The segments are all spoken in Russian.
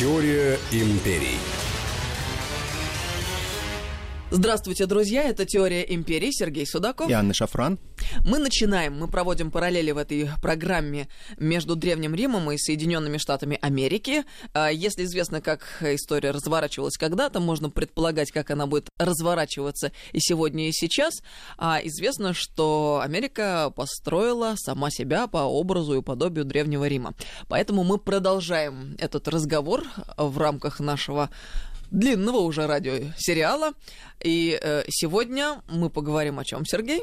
Теория империй. Здравствуйте, друзья. Это «Теория империи». Сергей Судаков. И Анна Шафран. Мы начинаем. Мы проводим параллели в этой программе между Древним Римом и Соединенными Штатами Америки. А, если известно, как история разворачивалась когда-то, можно предполагать, как она будет разворачиваться и сегодня, и сейчас. А известно, что Америка построила сама себя по образу и подобию Древнего Рима. Поэтому мы продолжаем этот разговор в рамках нашего длинного уже радиосериала. И э, сегодня мы поговорим о чем, Сергей?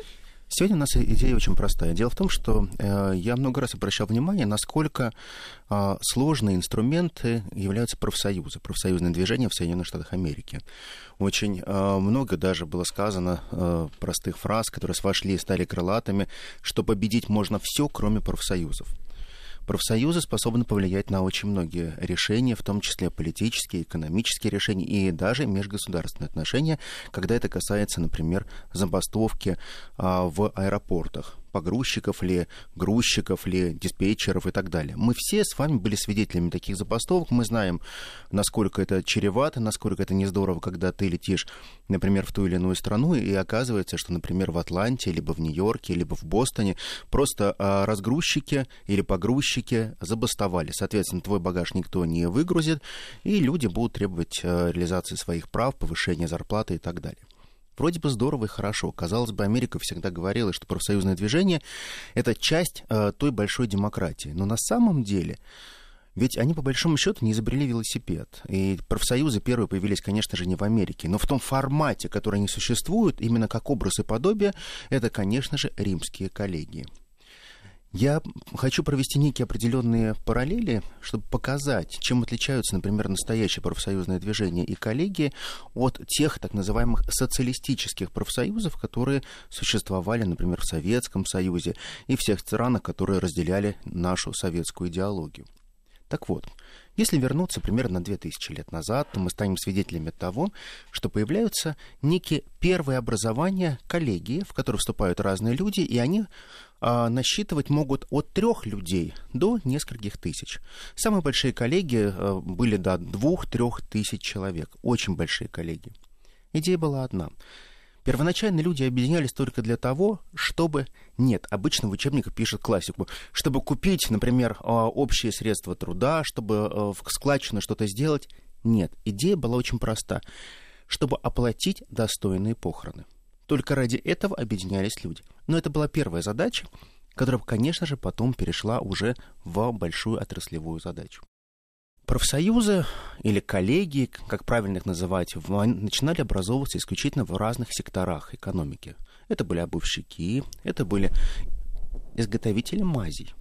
Сегодня у нас идея очень простая. Дело в том, что э, я много раз обращал внимание, насколько э, сложные инструменты являются профсоюзы, профсоюзное движение в Соединенных Штатах Америки. Очень э, много даже было сказано э, простых фраз, которые вошли и стали крылатыми, что победить можно все, кроме профсоюзов. Профсоюзы способны повлиять на очень многие решения, в том числе политические, экономические решения и даже межгосударственные отношения, когда это касается, например, забастовки а, в аэропортах погрузчиков ли, грузчиков ли, диспетчеров и так далее. Мы все с вами были свидетелями таких забастовок, мы знаем, насколько это чревато, насколько это не здорово, когда ты летишь, например, в ту или иную страну, и оказывается, что, например, в Атланте, либо в Нью-Йорке, либо в Бостоне просто а, разгрузчики или погрузчики забастовали. Соответственно, твой багаж никто не выгрузит, и люди будут требовать а, реализации своих прав, повышения зарплаты и так далее. Вроде бы здорово и хорошо. Казалось бы, Америка всегда говорила, что профсоюзное движение — это часть э, той большой демократии. Но на самом деле... Ведь они, по большому счету, не изобрели велосипед. И профсоюзы первые появились, конечно же, не в Америке. Но в том формате, который они существуют, именно как образ и подобие, это, конечно же, римские коллегии. Я хочу провести некие определенные параллели, чтобы показать, чем отличаются, например, настоящее профсоюзное движение и коллегии от тех так называемых социалистических профсоюзов, которые существовали, например, в Советском Союзе и всех странах, которые разделяли нашу советскую идеологию. Так вот, если вернуться примерно 2000 лет назад, то мы станем свидетелями того, что появляются некие первые образования коллегии, в которые вступают разные люди, и они насчитывать могут от трех людей до нескольких тысяч. Самые большие коллеги а, были до двух-трех тысяч человек. Очень большие коллеги. Идея была одна. Первоначально люди объединялись только для того, чтобы... Нет, обычно в учебниках пишут классику. Чтобы купить, например, а, общие средства труда, чтобы в складчину что-то сделать. Нет, идея была очень проста. Чтобы оплатить достойные похороны. Только ради этого объединялись люди. Но это была первая задача, которая, конечно же, потом перешла уже в большую отраслевую задачу. Профсоюзы или коллегии, как правильно их называть, начинали образовываться исключительно в разных секторах экономики. Это были обувщики, это были изготовители мазей.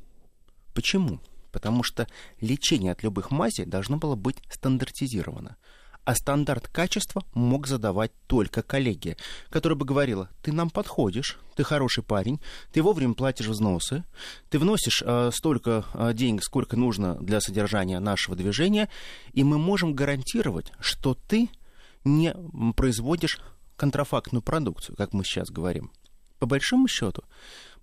Почему? Потому что лечение от любых мазей должно было быть стандартизировано а стандарт качества мог задавать только коллегия, которая бы говорила, ты нам подходишь, ты хороший парень, ты вовремя платишь взносы, ты вносишь э, столько э, денег, сколько нужно для содержания нашего движения, и мы можем гарантировать, что ты не производишь контрафактную продукцию, как мы сейчас говорим. По большому счету,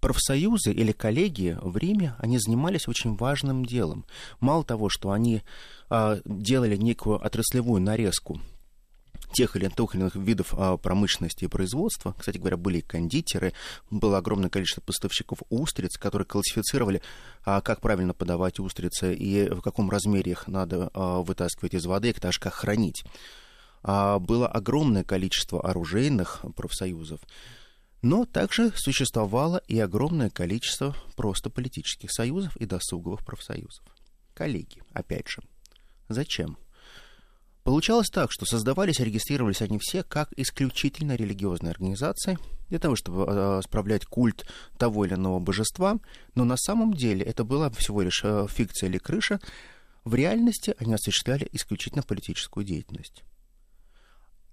профсоюзы или коллегии в Риме, они занимались очень важным делом. Мало того, что они а, делали некую отраслевую нарезку тех или иных видов а, промышленности и производства. Кстати говоря, были и кондитеры, было огромное количество поставщиков устриц, которые классифицировали, а, как правильно подавать устрицы и в каком размере их надо вытаскивать из воды, и даже как хранить. Было огромное количество оружейных профсоюзов. Но также существовало и огромное количество просто политических союзов и досуговых профсоюзов. Коллеги, опять же. Зачем? Получалось так, что создавались и регистрировались они все как исключительно религиозные организации для того, чтобы э, справлять культ того или иного божества, но на самом деле это была всего лишь э, фикция или крыша. В реальности они осуществляли исключительно политическую деятельность.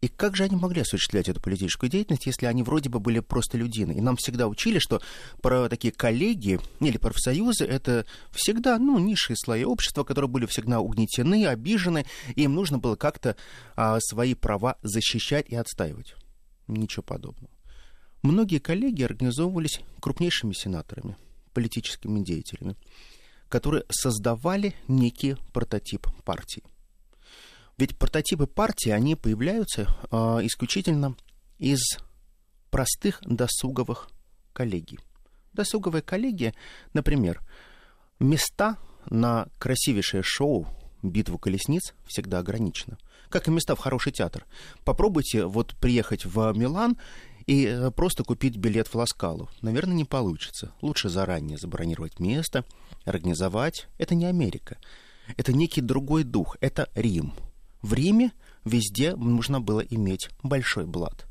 И как же они могли осуществлять эту политическую деятельность, если они вроде бы были просто людины? И нам всегда учили, что про такие коллеги или профсоюзы это всегда, ну, низшие слои общества, которые были всегда угнетены, обижены, и им нужно было как-то а, свои права защищать и отстаивать. Ничего подобного. Многие коллеги организовывались крупнейшими сенаторами, политическими деятелями, которые создавали некий прототип партии. Ведь прототипы партии, они появляются э, исключительно из простых досуговых коллегий. Досуговые коллегии, например, места на красивейшее шоу «Битву колесниц» всегда ограничены. Как и места в хороший театр. Попробуйте вот приехать в Милан и э, просто купить билет в Ласкалу. Наверное, не получится. Лучше заранее забронировать место, организовать. Это не Америка. Это некий другой дух. Это Рим. В Риме везде нужно было иметь большой блат.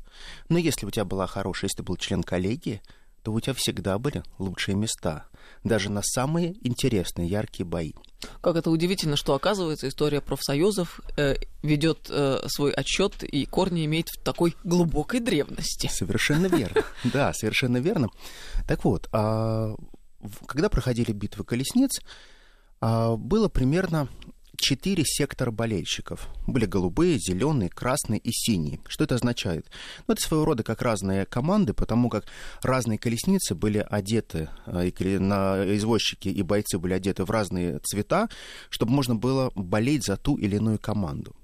Но если у тебя была хорошая, если ты был член коллегии, то у тебя всегда были лучшие места, даже на самые интересные, яркие бои. Как это удивительно, что, оказывается, история профсоюзов э, ведет э, свой отчет и корни имеет в такой глубокой древности. Совершенно верно. Да, совершенно верно. Так вот, а, когда проходили битвы колесниц, а, было примерно четыре сектора болельщиков. Были голубые, зеленые, красные и синие. Что это означает? Ну, это своего рода как разные команды, потому как разные колесницы были одеты, э, и на извозчики и бойцы были одеты в разные цвета, чтобы можно было болеть за ту или иную команду.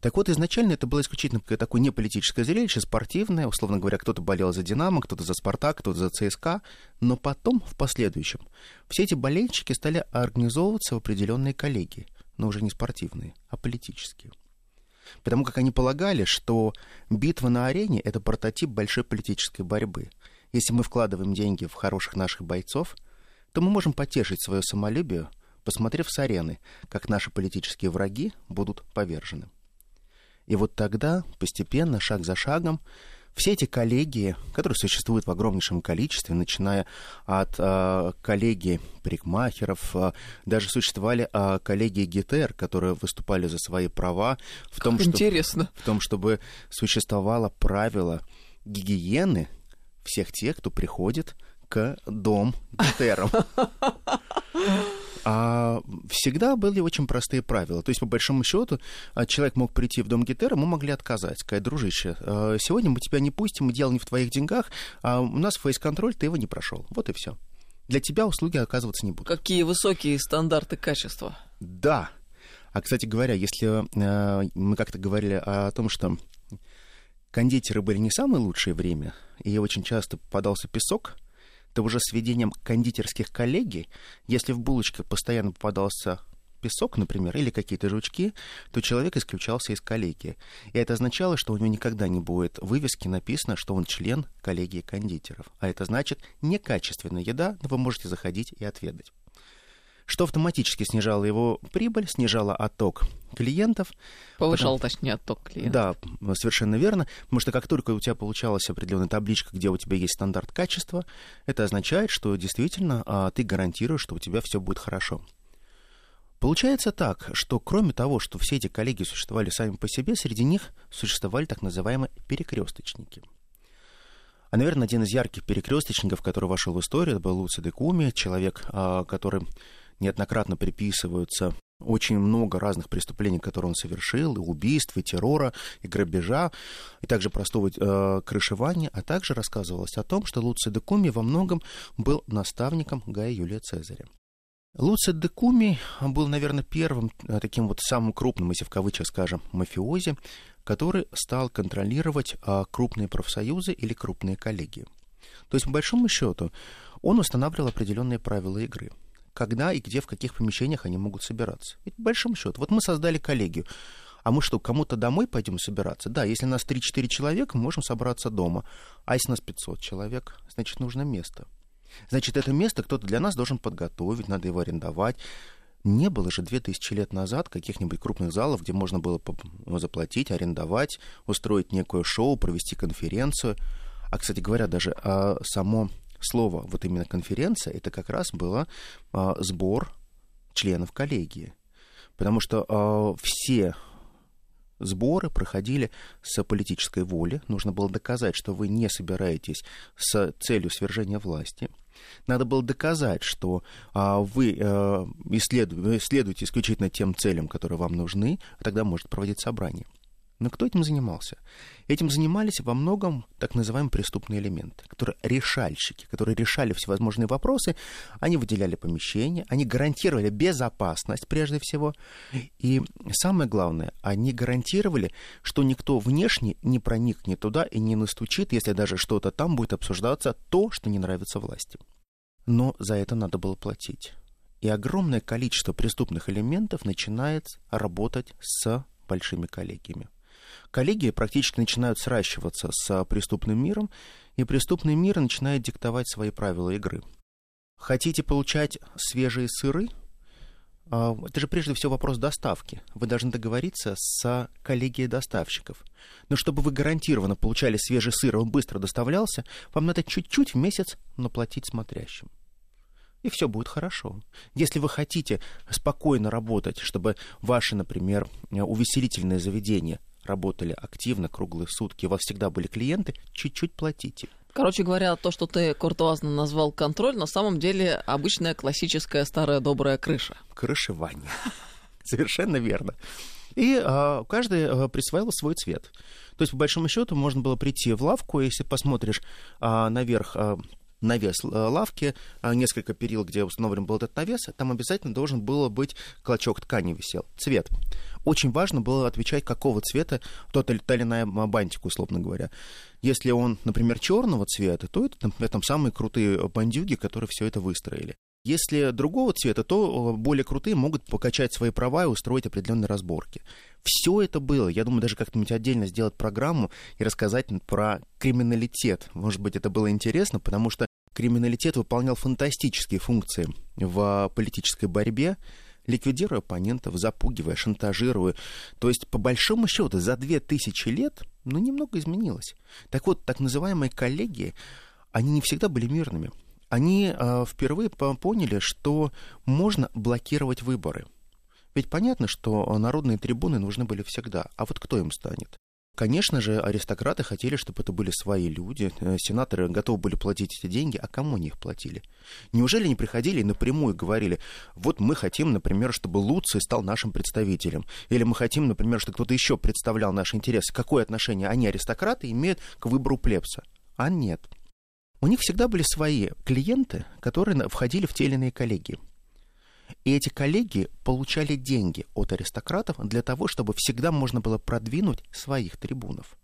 Так вот, изначально это было исключительно такое неполитическое зрелище, спортивное, условно говоря, кто-то болел за «Динамо», кто-то за «Спартак», кто-то за ЦСКА, но потом, в последующем, все эти болельщики стали организовываться в определенные коллегии – но уже не спортивные, а политические. Потому как они полагали, что битва на арене — это прототип большой политической борьбы. Если мы вкладываем деньги в хороших наших бойцов, то мы можем потешить свое самолюбие, посмотрев с арены, как наши политические враги будут повержены. И вот тогда, постепенно, шаг за шагом, все эти коллегии, которые существуют в огромнейшем количестве, начиная от э, коллегии парикмахеров, э, даже существовали э, коллегии ГТР, которые выступали за свои права в том, что, интересно. в том, чтобы существовало правило гигиены всех тех, кто приходит к дом ГТРам. А всегда были очень простые правила. То есть, по большому счету, а, человек мог прийти в дом Гетера, мы могли отказать, сказать, дружище, а, сегодня мы тебя не пустим, дело не в твоих деньгах, а у нас фейс-контроль, ты его не прошел. Вот и все. Для тебя услуги оказываться не будут. Какие высокие стандарты качества. Да. А, кстати говоря, если э, мы как-то говорили о том, что кондитеры были не самое лучшее время, и очень часто попадался песок, то уже с введением кондитерских коллегий, если в булочках постоянно попадался песок, например, или какие-то жучки, то человек исключался из коллегии. И это означало, что у него никогда не будет вывески написано, что он член коллегии кондитеров. А это значит некачественная еда, но вы можете заходить и отведать что автоматически снижало его прибыль, снижало отток клиентов. Повышал, потому... точнее, отток клиентов. Да, совершенно верно. Потому что как только у тебя получалась определенная табличка, где у тебя есть стандарт качества, это означает, что действительно а, ты гарантируешь, что у тебя все будет хорошо. Получается так, что кроме того, что все эти коллеги существовали сами по себе, среди них существовали так называемые перекресточники. А, наверное, один из ярких перекресточников, который вошел в историю, это был Луци де Куми, человек, а, который неоднократно приписываются очень много разных преступлений, которые он совершил, и убийств, и террора, и грабежа, и также простого э, крышевания, а также рассказывалось о том, что Луций де Куми во многом был наставником Гая Юлия Цезаря. Луций де Куми был, наверное, первым э, таким вот самым крупным, если в кавычках скажем, мафиози, который стал контролировать э, крупные профсоюзы или крупные коллегии. То есть, по большому счету, он устанавливал определенные правила игры – когда и где, в каких помещениях они могут собираться. Ведь по большому счету, вот мы создали коллегию, а мы что, кому-то домой пойдем собираться? Да, если нас 3-4 человека, мы можем собраться дома. А если нас 500 человек, значит, нужно место. Значит, это место кто-то для нас должен подготовить, надо его арендовать. Не было же 2000 лет назад каких-нибудь крупных залов, где можно было заплатить, арендовать, устроить некое шоу, провести конференцию. А, кстати говоря, даже а, само слово, вот именно конференция, это как раз было а, сбор членов коллегии. Потому что а, все сборы проходили с политической воли. Нужно было доказать, что вы не собираетесь с целью свержения власти. Надо было доказать, что а, вы а, исследуете, исследуете исключительно тем целям, которые вам нужны, а тогда может проводить собрание. Но кто этим занимался? Этим занимались во многом так называемые преступные элементы, которые решальщики, которые решали всевозможные вопросы. Они выделяли помещения, они гарантировали безопасность прежде всего. И самое главное, они гарантировали, что никто внешне не проникнет туда и не настучит, если даже что-то там будет обсуждаться, то, что не нравится власти. Но за это надо было платить. И огромное количество преступных элементов начинает работать с большими коллегиями коллеги практически начинают сращиваться с преступным миром, и преступный мир начинает диктовать свои правила игры. Хотите получать свежие сыры? А, это же прежде всего вопрос доставки. Вы должны договориться с коллегией доставщиков. Но чтобы вы гарантированно получали свежий сыр, и он быстро доставлялся, вам надо чуть-чуть в месяц наплатить смотрящим. И все будет хорошо. Если вы хотите спокойно работать, чтобы ваши, например, увеселительные заведения работали активно, круглые сутки, у вас всегда были клиенты, чуть-чуть платите. Короче говоря, то, что ты куртуазно назвал контроль, на самом деле обычная классическая старая добрая крыша. Крышевание. Совершенно верно. И а, каждый а, присваивал свой цвет. То есть, по большому счету, можно было прийти в лавку, если посмотришь а, наверх а, навес э, лавки, а, несколько перил, где установлен был этот навес, там обязательно должен был быть клочок ткани висел, цвет. Очень важно было отвечать, какого цвета тот или та или иная бантик, условно говоря. Если он, например, черного цвета, то это, например, там самые крутые бандюги, которые все это выстроили. Если другого цвета, то более крутые могут покачать свои права и устроить определенные разборки. Все это было. Я думаю, даже как-нибудь отдельно сделать программу и рассказать про криминалитет. Может быть, это было интересно, потому что криминалитет выполнял фантастические функции в политической борьбе, ликвидируя оппонентов, запугивая, шантажируя. То есть, по большому счету, за две тысячи лет, ну, немного изменилось. Так вот, так называемые коллеги, они не всегда были мирными они э, впервые поняли, что можно блокировать выборы. Ведь понятно, что народные трибуны нужны были всегда. А вот кто им станет? Конечно же, аристократы хотели, чтобы это были свои люди. Э, сенаторы готовы были платить эти деньги, а кому они их платили? Неужели не приходили и напрямую говорили, вот мы хотим, например, чтобы Луций стал нашим представителем, или мы хотим, например, чтобы кто-то еще представлял наши интересы. Какое отношение они, аристократы, имеют к выбору плебса? А нет у них всегда были свои клиенты, которые входили в те или иные коллегии. И эти коллеги получали деньги от аристократов для того, чтобы всегда можно было продвинуть своих трибунов.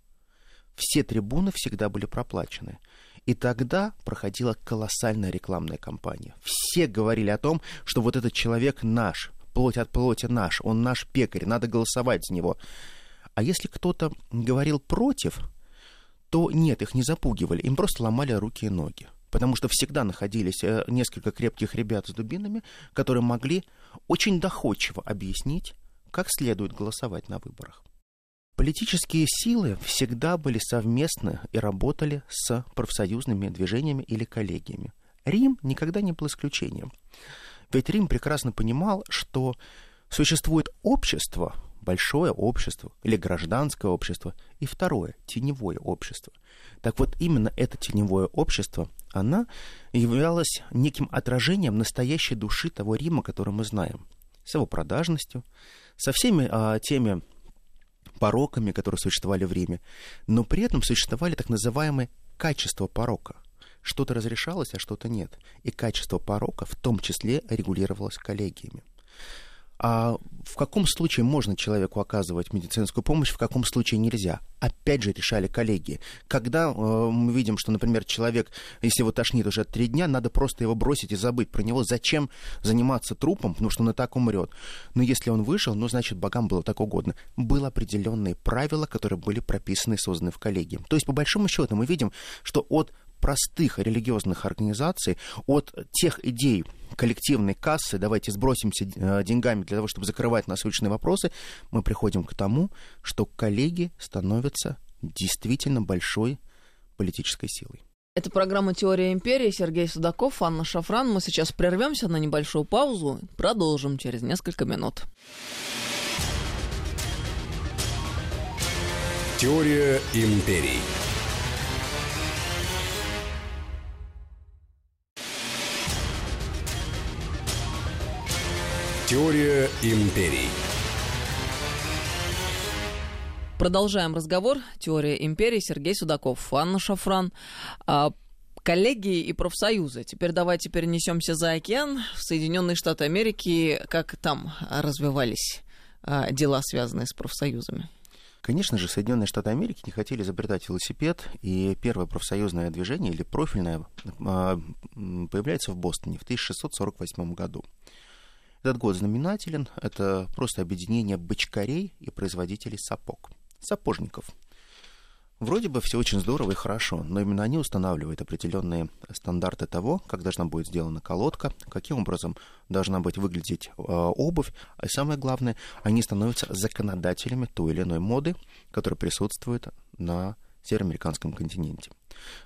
Все трибуны всегда были проплачены. И тогда проходила колоссальная рекламная кампания. Все говорили о том, что вот этот человек наш, плоть от плоти наш, он наш пекарь, надо голосовать за него. А если кто-то говорил против, то нет, их не запугивали, им просто ломали руки и ноги. Потому что всегда находились э, несколько крепких ребят с дубинами, которые могли очень доходчиво объяснить, как следует голосовать на выборах. Политические силы всегда были совместны и работали с профсоюзными движениями или коллегиями. Рим никогда не был исключением. Ведь Рим прекрасно понимал, что существует общество, большое общество или гражданское общество, и второе, теневое общество. Так вот, именно это теневое общество, она являлась неким отражением настоящей души того Рима, который мы знаем, с его продажностью, со всеми а, теми пороками, которые существовали в Риме, но при этом существовали так называемые качества порока. Что-то разрешалось, а что-то нет. И качество порока в том числе регулировалось коллегиями. А в каком случае можно человеку оказывать медицинскую помощь, в каком случае нельзя? Опять же решали коллеги. Когда э, мы видим, что, например, человек, если его тошнит уже три дня, надо просто его бросить и забыть про него. Зачем заниматься трупом, потому что он и так умрет. Но если он выжил, ну, значит, богам было так угодно. Были определенные правила, которые были прописаны и созданы в коллегии. То есть, по большому счету, мы видим, что от простых религиозных организаций, от тех идей коллективной кассы, давайте сбросимся э, деньгами для того, чтобы закрывать насущные вопросы, мы приходим к тому, что коллеги становятся действительно большой политической силой. Это программа «Теория империи». Сергей Судаков, Анна Шафран. Мы сейчас прервемся на небольшую паузу. Продолжим через несколько минут. Теория империй. Теория империй. Продолжаем разговор. Теория империи. Сергей Судаков, Анна Шафран. А, коллеги и профсоюзы. Теперь давайте перенесемся за океан в Соединенные Штаты Америки. Как там развивались а, дела, связанные с профсоюзами? Конечно же, Соединенные Штаты Америки не хотели изобретать велосипед, и первое профсоюзное движение, или профильное, а, появляется в Бостоне в 1648 году. Этот год знаменателен, это просто объединение бочкарей и производителей сапог, сапожников – Вроде бы все очень здорово и хорошо, но именно они устанавливают определенные стандарты того, как должна быть сделана колодка, каким образом должна быть выглядеть э, обувь, а самое главное, они становятся законодателями той или иной моды, которая присутствует на североамериканском континенте.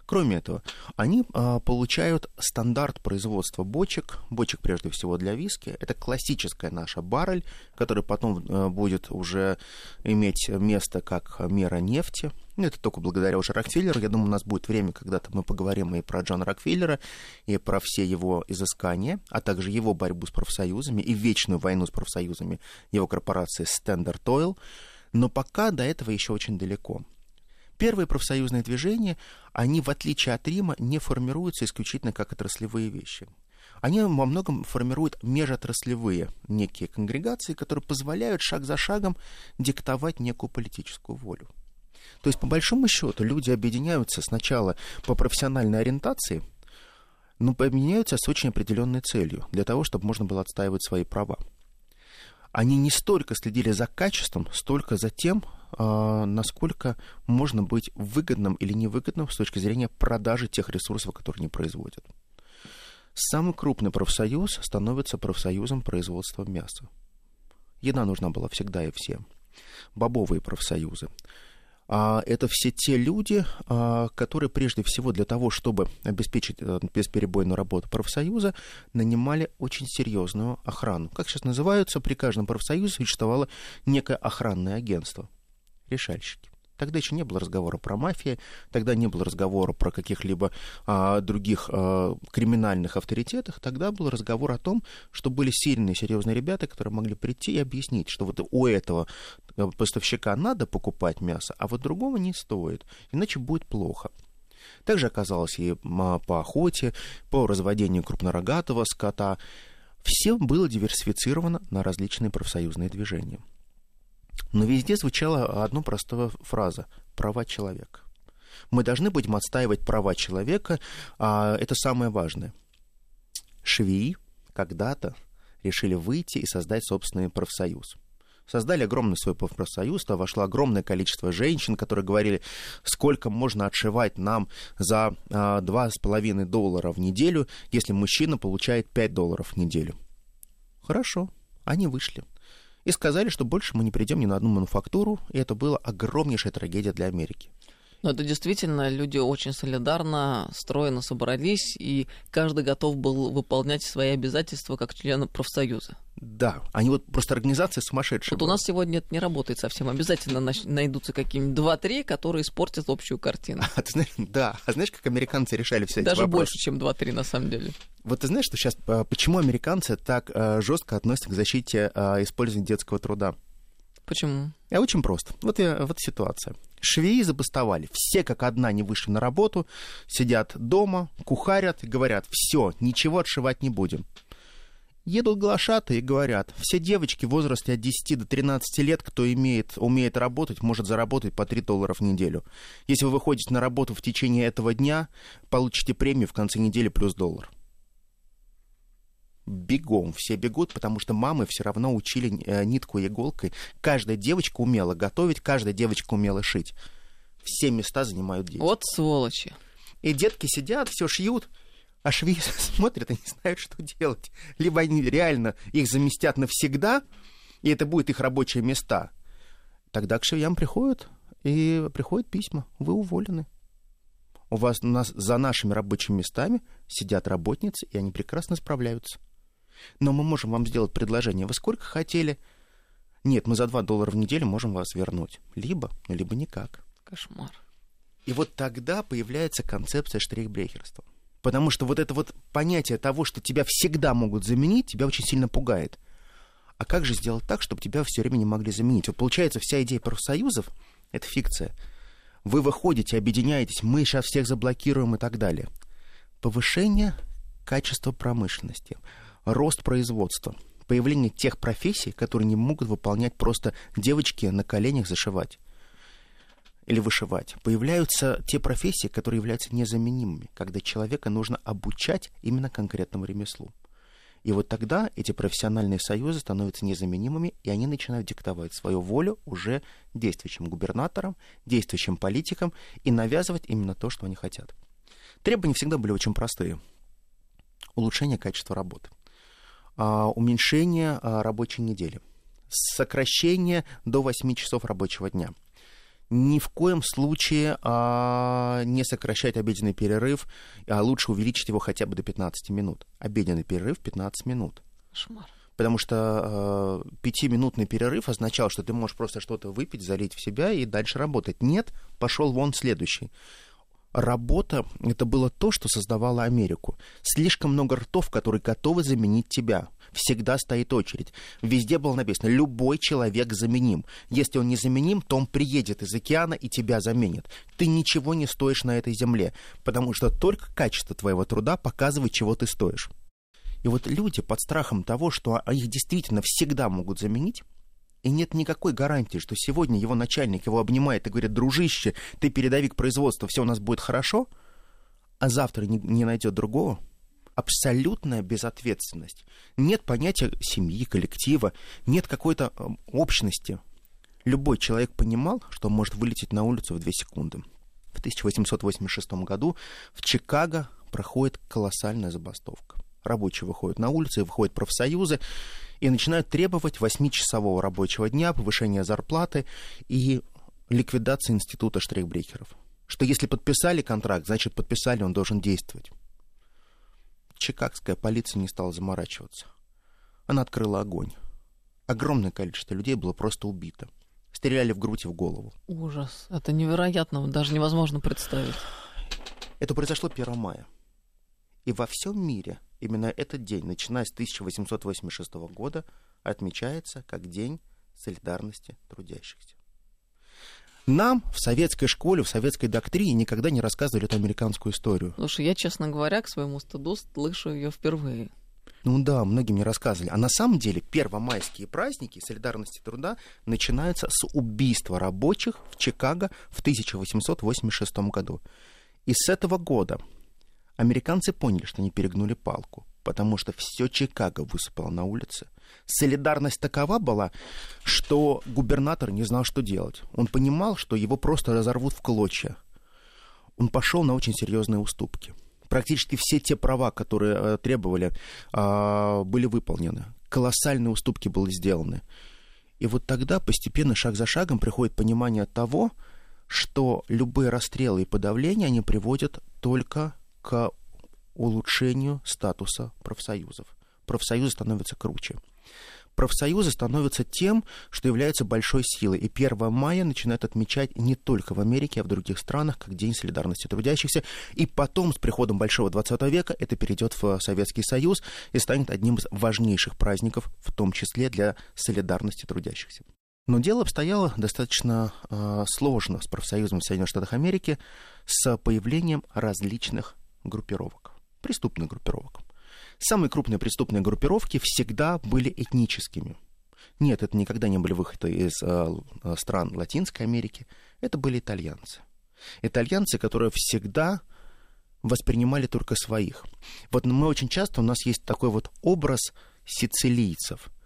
Кроме этого, они а, получают стандарт производства бочек, бочек прежде всего для виски. Это классическая наша баррель, которая потом а, будет уже иметь место как мера нефти. Это только благодаря уже Рокфеллеру. Я думаю, у нас будет время, когда-то мы поговорим и про Джона Рокфеллера, и про все его изыскания, а также его борьбу с профсоюзами и вечную войну с профсоюзами его корпорации Standard Oil. Но пока до этого еще очень далеко. Первые профсоюзные движения, они, в отличие от Рима, не формируются исключительно как отраслевые вещи. Они во многом формируют межотраслевые некие конгрегации, которые позволяют шаг за шагом диктовать некую политическую волю. То есть, по большому счету, люди объединяются сначала по профессиональной ориентации, но объединяются с очень определенной целью, для того, чтобы можно было отстаивать свои права. Они не столько следили за качеством, столько за тем, насколько можно быть выгодным или невыгодным с точки зрения продажи тех ресурсов, которые они производят. Самый крупный профсоюз становится профсоюзом производства мяса. Еда нужна была всегда и всем. Бобовые профсоюзы. А это все те люди, а, которые прежде всего для того, чтобы обеспечить э, бесперебойную работу профсоюза, нанимали очень серьезную охрану. Как сейчас называются, при каждом профсоюзе существовало некое охранное агентство решальщики. Тогда еще не было разговора про мафию, тогда не было разговора про каких-либо а, других а, криминальных авторитетах, тогда был разговор о том, что были сильные, серьезные ребята, которые могли прийти и объяснить, что вот у этого э, поставщика надо покупать мясо, а вот другого не стоит, иначе будет плохо. Также оказалось и по охоте, по разводению крупнорогатого скота. Все было диверсифицировано на различные профсоюзные движения. Но везде звучала одна простая фраза – права человека. Мы должны будем отстаивать права человека, а это самое важное. Швеи когда-то решили выйти и создать собственный профсоюз. Создали огромный свой профсоюз, туда вошло огромное количество женщин, которые говорили, сколько можно отшивать нам за а, 2,5 доллара в неделю, если мужчина получает 5 долларов в неделю. Хорошо, они вышли и сказали, что больше мы не придем ни на одну мануфактуру, и это была огромнейшая трагедия для Америки. Но это действительно люди очень солидарно, стройно собрались, и каждый готов был выполнять свои обязательства как члены профсоюза. Да, они вот просто организация сумасшедшая. Вот была. у нас сегодня это не работает совсем. Обязательно найдутся какие-нибудь два-три, которые испортят общую картину. А, ты знаешь, да, а знаешь, как американцы решали все Даже эти вопросы? Даже больше, чем два-три, на самом деле. Вот ты знаешь, что сейчас, а, почему американцы так а, жестко относятся к защите использования детского труда? Почему? А очень просто. Вот, я, вот ситуация. Швеи забастовали. Все как одна не вышли на работу, сидят дома, кухарят и говорят, все, ничего отшивать не будем. Едут глашаты и говорят, все девочки в возрасте от 10 до 13 лет, кто имеет, умеет работать, может заработать по 3 доллара в неделю. Если вы выходите на работу в течение этого дня, получите премию в конце недели плюс доллар бегом, все бегут, потому что мамы все равно учили э, нитку и иголкой. Каждая девочка умела готовить, каждая девочка умела шить. Все места занимают дети. Вот сволочи. И детки сидят, все шьют, а швеи смотрят и не знают, что делать. Либо они реально их заместят навсегда, и это будет их рабочие места. Тогда к швеям приходят, и приходят письма. Вы уволены. У вас у нас за нашими рабочими местами сидят работницы, и они прекрасно справляются. Но мы можем вам сделать предложение. Вы сколько хотели? Нет, мы за 2 доллара в неделю можем вас вернуть. Либо, либо никак. Кошмар. И вот тогда появляется концепция штрихбрехерства. Потому что вот это вот понятие того, что тебя всегда могут заменить, тебя очень сильно пугает. А как же сделать так, чтобы тебя все время не могли заменить? Вот получается, вся идея профсоюзов — это фикция. Вы выходите, объединяетесь, мы сейчас всех заблокируем и так далее. Повышение качества промышленности, рост производства, появление тех профессий, которые не могут выполнять просто девочки на коленях зашивать или вышивать. Появляются те профессии, которые являются незаменимыми, когда человека нужно обучать именно конкретному ремеслу. И вот тогда эти профессиональные союзы становятся незаменимыми, и они начинают диктовать свою волю уже действующим губернаторам, действующим политикам и навязывать именно то, что они хотят. Требования всегда были очень простые. Улучшение качества работы, уменьшение а, рабочей недели, сокращение до 8 часов рабочего дня – ни в коем случае а, не сокращать обеденный перерыв, а лучше увеличить его хотя бы до 15 минут. Обеденный перерыв 15 минут. Кошмар. Потому что э, пятиминутный перерыв означал, что ты можешь просто что-то выпить, залить в себя и дальше работать. Нет, пошел вон следующий работа — это было то, что создавало Америку. Слишком много ртов, которые готовы заменить тебя. Всегда стоит очередь. Везде было написано «любой человек заменим». Если он не заменим, то он приедет из океана и тебя заменит. Ты ничего не стоишь на этой земле, потому что только качество твоего труда показывает, чего ты стоишь. И вот люди под страхом того, что их действительно всегда могут заменить, и нет никакой гарантии, что сегодня его начальник его обнимает и говорит, дружище, ты передовик производства, все у нас будет хорошо, а завтра не, не найдет другого. Абсолютная безответственность. Нет понятия семьи, коллектива, нет какой-то э, общности. Любой человек понимал, что он может вылететь на улицу в две секунды. В 1886 году в Чикаго проходит колоссальная забастовка. Рабочие выходят на улицы, выходят профсоюзы, и начинают требовать 8-часового рабочего дня, повышения зарплаты и ликвидации института штрихбрехеров. Что если подписали контракт, значит подписали, он должен действовать. Чикагская полиция не стала заморачиваться. Она открыла огонь. Огромное количество людей было просто убито. Стреляли в грудь и в голову. Ужас. Это невероятно, даже невозможно представить. Это произошло 1 мая. И во всем мире именно этот день, начиная с 1886 года, отмечается как День солидарности трудящихся. Нам в советской школе, в советской доктрине никогда не рассказывали эту американскую историю. Слушай, я, честно говоря, к своему стыду слышу ее впервые. Ну да, многим не рассказывали. А на самом деле первомайские праздники солидарности труда начинаются с убийства рабочих в Чикаго в 1886 году. И с этого года Американцы поняли, что они перегнули палку, потому что все Чикаго высыпало на улице. Солидарность такова была, что губернатор не знал, что делать. Он понимал, что его просто разорвут в клочья. Он пошел на очень серьезные уступки. Практически все те права, которые э, требовали, э, были выполнены. Колоссальные уступки были сделаны. И вот тогда постепенно, шаг за шагом, приходит понимание того, что любые расстрелы и подавления, они приводят только к улучшению статуса профсоюзов. Профсоюзы становятся круче. Профсоюзы становятся тем, что является большой силой. И 1 мая начинают отмечать не только в Америке, а в других странах, как День солидарности трудящихся. И потом, с приходом Большого 20 века, это перейдет в Советский Союз и станет одним из важнейших праздников, в том числе для солидарности трудящихся. Но дело обстояло достаточно э, сложно с профсоюзом в Соединенных Штатах Америки с появлением различных группировок, преступных группировок. Самые крупные преступные группировки всегда были этническими. Нет, это никогда не были выходы из э, стран Латинской Америки, это были итальянцы. Итальянцы, которые всегда воспринимали только своих. Вот мы очень часто, у нас есть такой вот образ сицилийцев –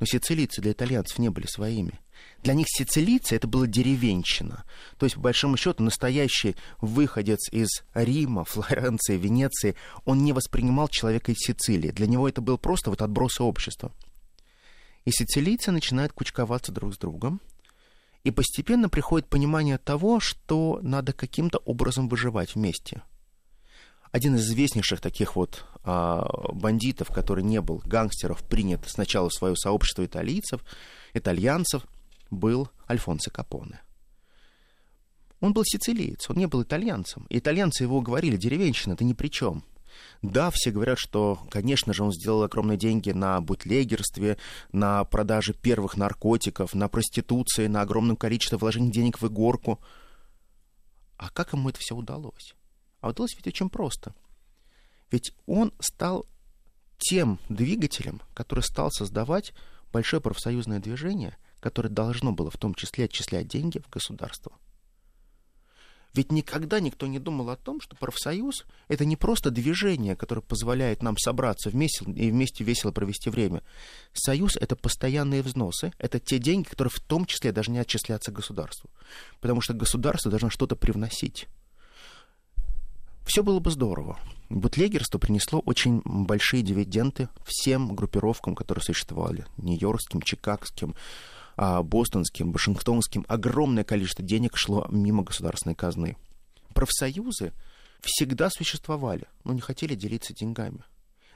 но сицилийцы для итальянцев не были своими. Для них сицилийцы это была деревенщина. То есть, по большому счету, настоящий выходец из Рима, Флоренции, Венеции, он не воспринимал человека из Сицилии. Для него это был просто вот отбросы общества. И сицилийцы начинают кучковаться друг с другом, и постепенно приходит понимание того, что надо каким-то образом выживать вместе – один из известнейших таких вот а, бандитов, который не был гангстеров, принят сначала в свое сообщество итальянцев, итальянцев, был Альфонсо Капоне. Он был сицилиец, он не был итальянцем. И итальянцы его говорили, деревенщина, ты ни при чем. Да, все говорят, что, конечно же, он сделал огромные деньги на бутлегерстве, на продаже первых наркотиков, на проституции, на огромном количестве вложений денег в игорку. А как ему это все удалось? А удалось ведь очень просто. Ведь он стал тем двигателем, который стал создавать большое профсоюзное движение, которое должно было в том числе отчислять деньги в государство. Ведь никогда никто не думал о том, что профсоюз — это не просто движение, которое позволяет нам собраться вместе и вместе весело провести время. Союз — это постоянные взносы, это те деньги, которые в том числе должны отчисляться государству. Потому что государство должно что-то привносить. Все было бы здорово. Бутлегерство принесло очень большие дивиденды всем группировкам, которые существовали. Нью-Йоркским, Чикагским, а, бостонским, вашингтонским, огромное количество денег шло мимо государственной казны. Профсоюзы всегда существовали, но не хотели делиться деньгами.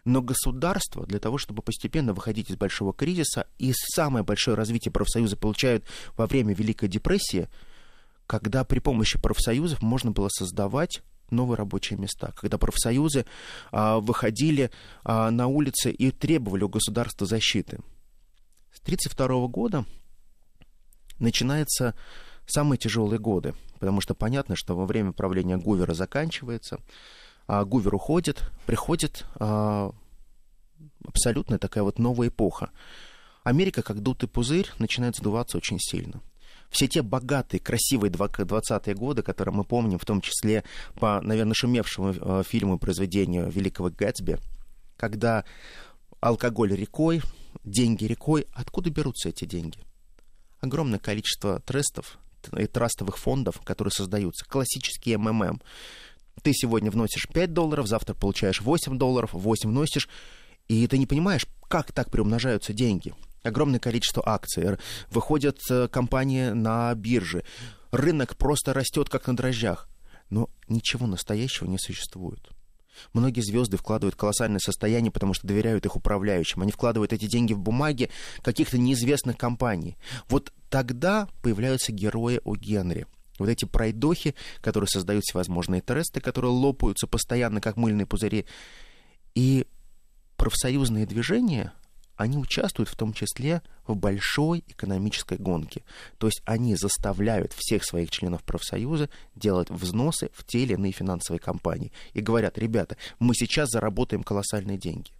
Но государство для того, чтобы постепенно выходить из большого кризиса, и самое большое развитие профсоюза получают во время Великой депрессии, когда при помощи профсоюзов можно было создавать новые рабочие места, когда профсоюзы а, выходили а, на улицы и требовали у государства защиты. С 1932 года начинаются самые тяжелые годы, потому что понятно, что во время правления Гувера заканчивается, а Гувер уходит, приходит а, абсолютно такая вот новая эпоха. Америка, как дутый пузырь, начинает сдуваться очень сильно. Все те богатые, красивые 20-е годы, которые мы помним, в том числе по, наверное, шумевшему э, фильму и произведению Великого Гэтсби, когда алкоголь рекой, деньги рекой, откуда берутся эти деньги? огромное количество трестов и трастовых фондов, которые создаются. Классический МММ. Ты сегодня вносишь 5 долларов, завтра получаешь 8 долларов, 8 вносишь, и ты не понимаешь, как так приумножаются деньги. Огромное количество акций. Выходят э, компании на бирже. Рынок просто растет, как на дрожжах. Но ничего настоящего не существует. Многие звезды вкладывают колоссальное состояние, потому что доверяют их управляющим. Они вкладывают эти деньги в бумаги каких-то неизвестных компаний. Вот тогда появляются герои у Генри. Вот эти пройдохи, которые создают всевозможные тресты, которые лопаются постоянно, как мыльные пузыри. И профсоюзные движения, они участвуют в том числе в большой экономической гонке. То есть они заставляют всех своих членов профсоюза делать взносы в те или иные финансовые компании. И говорят, ребята, мы сейчас заработаем колоссальные деньги.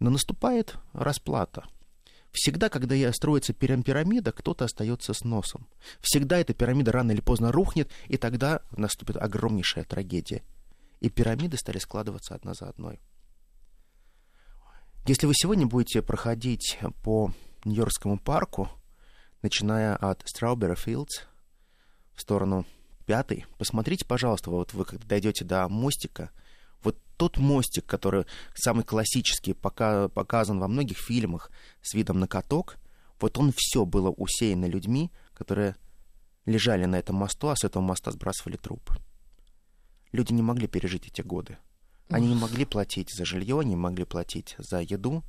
Но наступает расплата. Всегда, когда я строится пирамида, кто-то остается с носом. Всегда эта пирамида рано или поздно рухнет, и тогда наступит огромнейшая трагедия. И пирамиды стали складываться одна за одной. Если вы сегодня будете проходить по Нью-Йоркскому парку, начиная от Fields в сторону пятой, посмотрите, пожалуйста, вот вы когда дойдете до мостика, вот тот мостик, который самый классический, пока, показан во многих фильмах с видом на каток, вот он все было усеяно людьми, которые лежали на этом мосту, а с этого моста сбрасывали трупы. Люди не могли пережить эти годы. Они не могли платить за жилье, не могли платить за еду.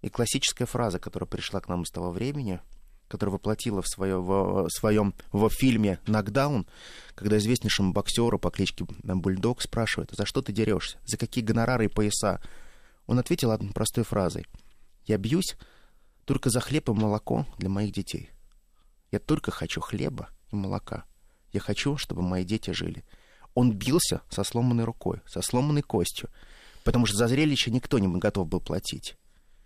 И классическая фраза, которая пришла к нам из того времени, которая воплотила в, свое, в, в своем в фильме «Нокдаун», когда известнейшему боксеру по кличке Бульдог спрашивает, за что ты дерешься, за какие гонорары и пояса. Он ответил одной простой фразой. «Я бьюсь только за хлеб и молоко для моих детей. Я только хочу хлеба и молока. Я хочу, чтобы мои дети жили он бился со сломанной рукой, со сломанной костью, потому что за зрелище никто не готов был платить.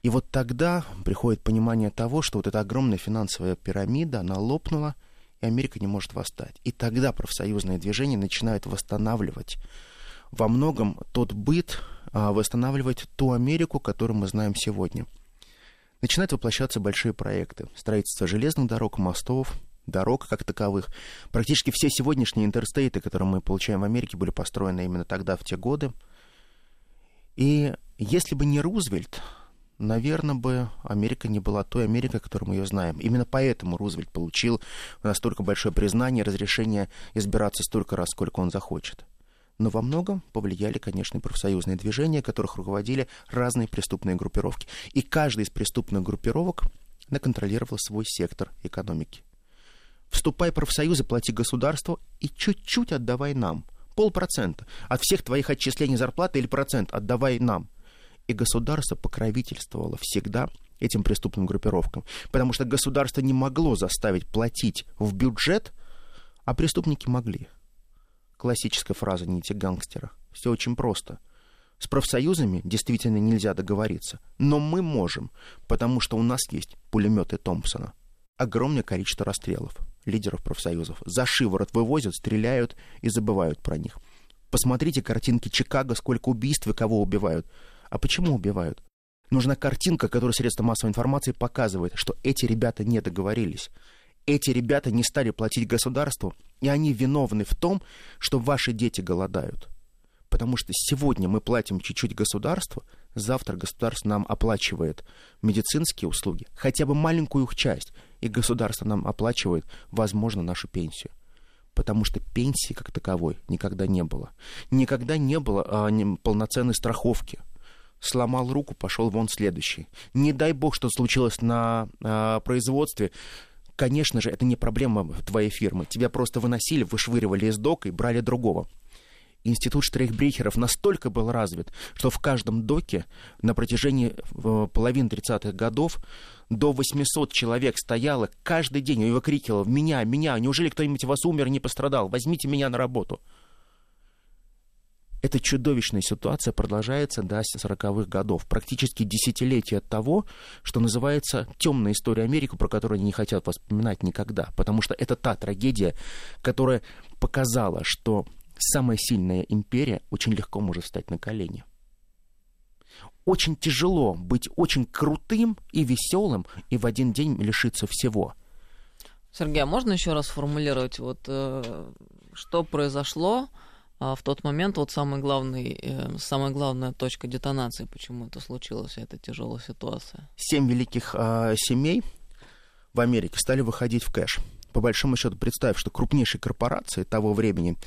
И вот тогда приходит понимание того, что вот эта огромная финансовая пирамида, она лопнула, и Америка не может восстать. И тогда профсоюзное движение начинает восстанавливать во многом тот быт, а, восстанавливать ту Америку, которую мы знаем сегодня. Начинают воплощаться большие проекты. Строительство железных дорог, мостов, дорог как таковых. Практически все сегодняшние интерстейты, которые мы получаем в Америке, были построены именно тогда, в те годы. И если бы не Рузвельт, наверное, бы Америка не была той Америкой, которую мы ее знаем. Именно поэтому Рузвельт получил настолько большое признание, разрешение избираться столько раз, сколько он захочет. Но во многом повлияли, конечно, профсоюзные движения, которых руководили разные преступные группировки. И каждая из преступных группировок контролировала свой сектор экономики. Вступай в профсоюзы, плати государству и чуть-чуть отдавай нам. полпроцента от всех твоих отчислений зарплаты или процент отдавай нам. И государство покровительствовало всегда этим преступным группировкам, потому что государство не могло заставить платить в бюджет, а преступники могли. Классическая фраза «нити гангстера». Все очень просто. С профсоюзами действительно нельзя договориться, но мы можем, потому что у нас есть пулеметы Томпсона. Огромное количество расстрелов лидеров профсоюзов. За шиворот вывозят, стреляют и забывают про них. Посмотрите картинки Чикаго, сколько убийств и кого убивают. А почему убивают? Нужна картинка, которую средства массовой информации показывает, что эти ребята не договорились. Эти ребята не стали платить государству, и они виновны в том, что ваши дети голодают. Потому что сегодня мы платим чуть-чуть государству, завтра государство нам оплачивает медицинские услуги, хотя бы маленькую их часть, и государство нам оплачивает, возможно, нашу пенсию потому что пенсии как таковой никогда не было. Никогда не было а, не, полноценной страховки сломал руку, пошел вон следующий. Не дай бог, что случилось на э, производстве. Конечно же, это не проблема твоей фирмы. Тебя просто выносили, вышвыривали из дока и брали другого. Институт штрейхбрехеров настолько был развит, что в каждом доке на протяжении э, половины 30-х годов до 800 человек стояло каждый день и выкрикивало «Меня, меня! Неужели кто-нибудь вас умер, не пострадал? Возьмите меня на работу!» Эта чудовищная ситуация продолжается до 40-х годов, практически десятилетия того, что называется темная история Америки, про которую они не хотят воспоминать никогда, потому что это та трагедия, которая показала, что самая сильная империя очень легко может встать на колени. Очень тяжело быть очень крутым и веселым и в один день лишиться всего. Сергей, а можно еще раз формулировать, вот э, что произошло а в тот момент вот самый главный, э, самая главная точка детонации, почему это случилось, эта тяжелая ситуация? Семь великих э, семей в Америке стали выходить в кэш. По большому счету, представь, что крупнейшие корпорации того времени,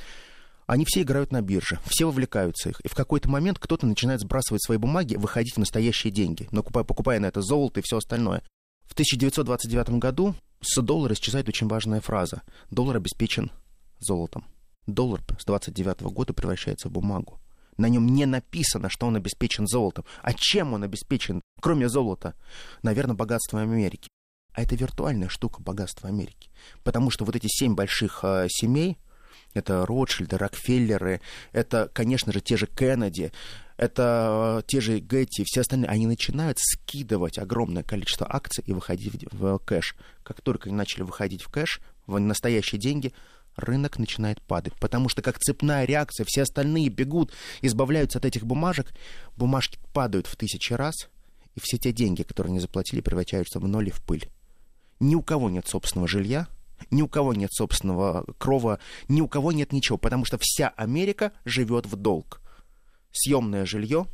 они все играют на бирже, все вовлекаются их. И в какой-то момент кто-то начинает сбрасывать свои бумаги, выходить в настоящие деньги, но покупая на это золото и все остальное. В 1929 году с доллара исчезает очень важная фраза. Доллар обеспечен золотом доллар с 29 года превращается в бумагу. На нем не написано, что он обеспечен золотом. А чем он обеспечен, кроме золота? Наверное, богатством Америки. А это виртуальная штука богатства Америки. Потому что вот эти семь больших э, семей, это Ротшильды, Рокфеллеры, это, конечно же, те же Кеннеди, это э, те же Гетти, все остальные, они начинают скидывать огромное количество акций и выходить в, в кэш. Как только они начали выходить в кэш, в настоящие деньги, рынок начинает падать. Потому что как цепная реакция, все остальные бегут, избавляются от этих бумажек, бумажки падают в тысячи раз, и все те деньги, которые они заплатили, превращаются в ноль и в пыль. Ни у кого нет собственного жилья, ни у кого нет собственного крова, ни у кого нет ничего, потому что вся Америка живет в долг. Съемное жилье,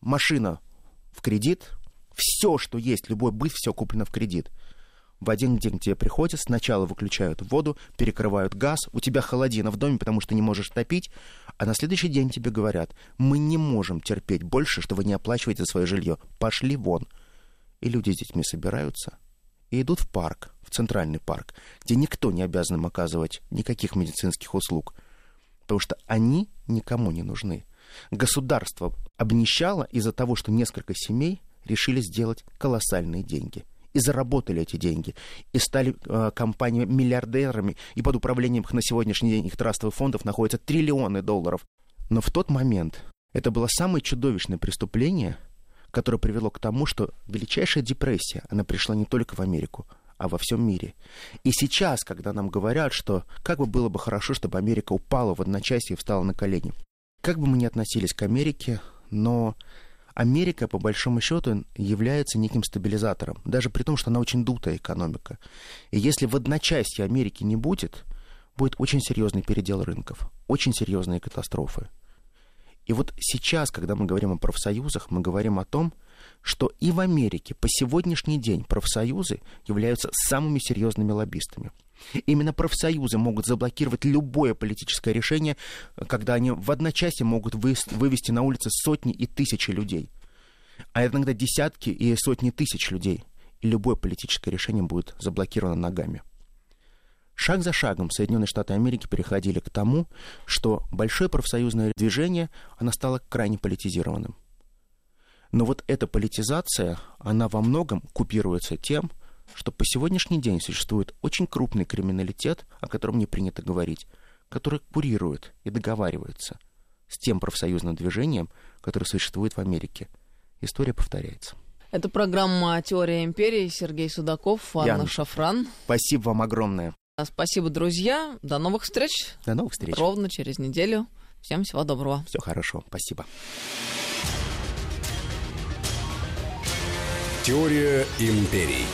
машина в кредит, все, что есть, любой быт, все куплено в кредит в один день тебе приходят, сначала выключают воду, перекрывают газ, у тебя холодина в доме, потому что не можешь топить, а на следующий день тебе говорят, мы не можем терпеть больше, что вы не оплачиваете свое жилье, пошли вон. И люди с детьми собираются и идут в парк, центральный парк, где никто не обязан им оказывать никаких медицинских услуг, потому что они никому не нужны. Государство обнищало из-за того, что несколько семей решили сделать колоссальные деньги – и заработали эти деньги, и стали э, компаниями миллиардерами, и под управлением их на сегодняшний день их трастовых фондов находятся триллионы долларов. Но в тот момент это было самое чудовищное преступление, которое привело к тому, что величайшая депрессия, она пришла не только в Америку, а во всем мире. И сейчас, когда нам говорят, что как бы было бы хорошо, чтобы Америка упала в одночасье и встала на колени. Как бы мы ни относились к Америке, но Америка, по большому счету, является неким стабилизатором, даже при том, что она очень дутая экономика. И если в одночасье Америки не будет, будет очень серьезный передел рынков, очень серьезные катастрофы. И вот сейчас, когда мы говорим о профсоюзах, мы говорим о том, что и в Америке по сегодняшний день профсоюзы являются самыми серьезными лоббистами. Именно профсоюзы могут заблокировать любое политическое решение, когда они в одночасье могут вывести на улицы сотни и тысячи людей. А иногда десятки и сотни тысяч людей. И любое политическое решение будет заблокировано ногами. Шаг за шагом Соединенные Штаты Америки переходили к тому, что большое профсоюзное движение, оно стало крайне политизированным. Но вот эта политизация, она во многом купируется тем, что по сегодняшний день существует очень крупный криминалитет, о котором не принято говорить, который курирует и договаривается с тем профсоюзным движением, которое существует в Америке. История повторяется. Это программа «Теория империи». Сергей Судаков, Анна Яна. Шафран. Спасибо вам огромное. Спасибо, друзья. До новых встреч. До новых встреч. Ровно через неделю. Всем всего доброго. Все хорошо. Спасибо. Теория империй.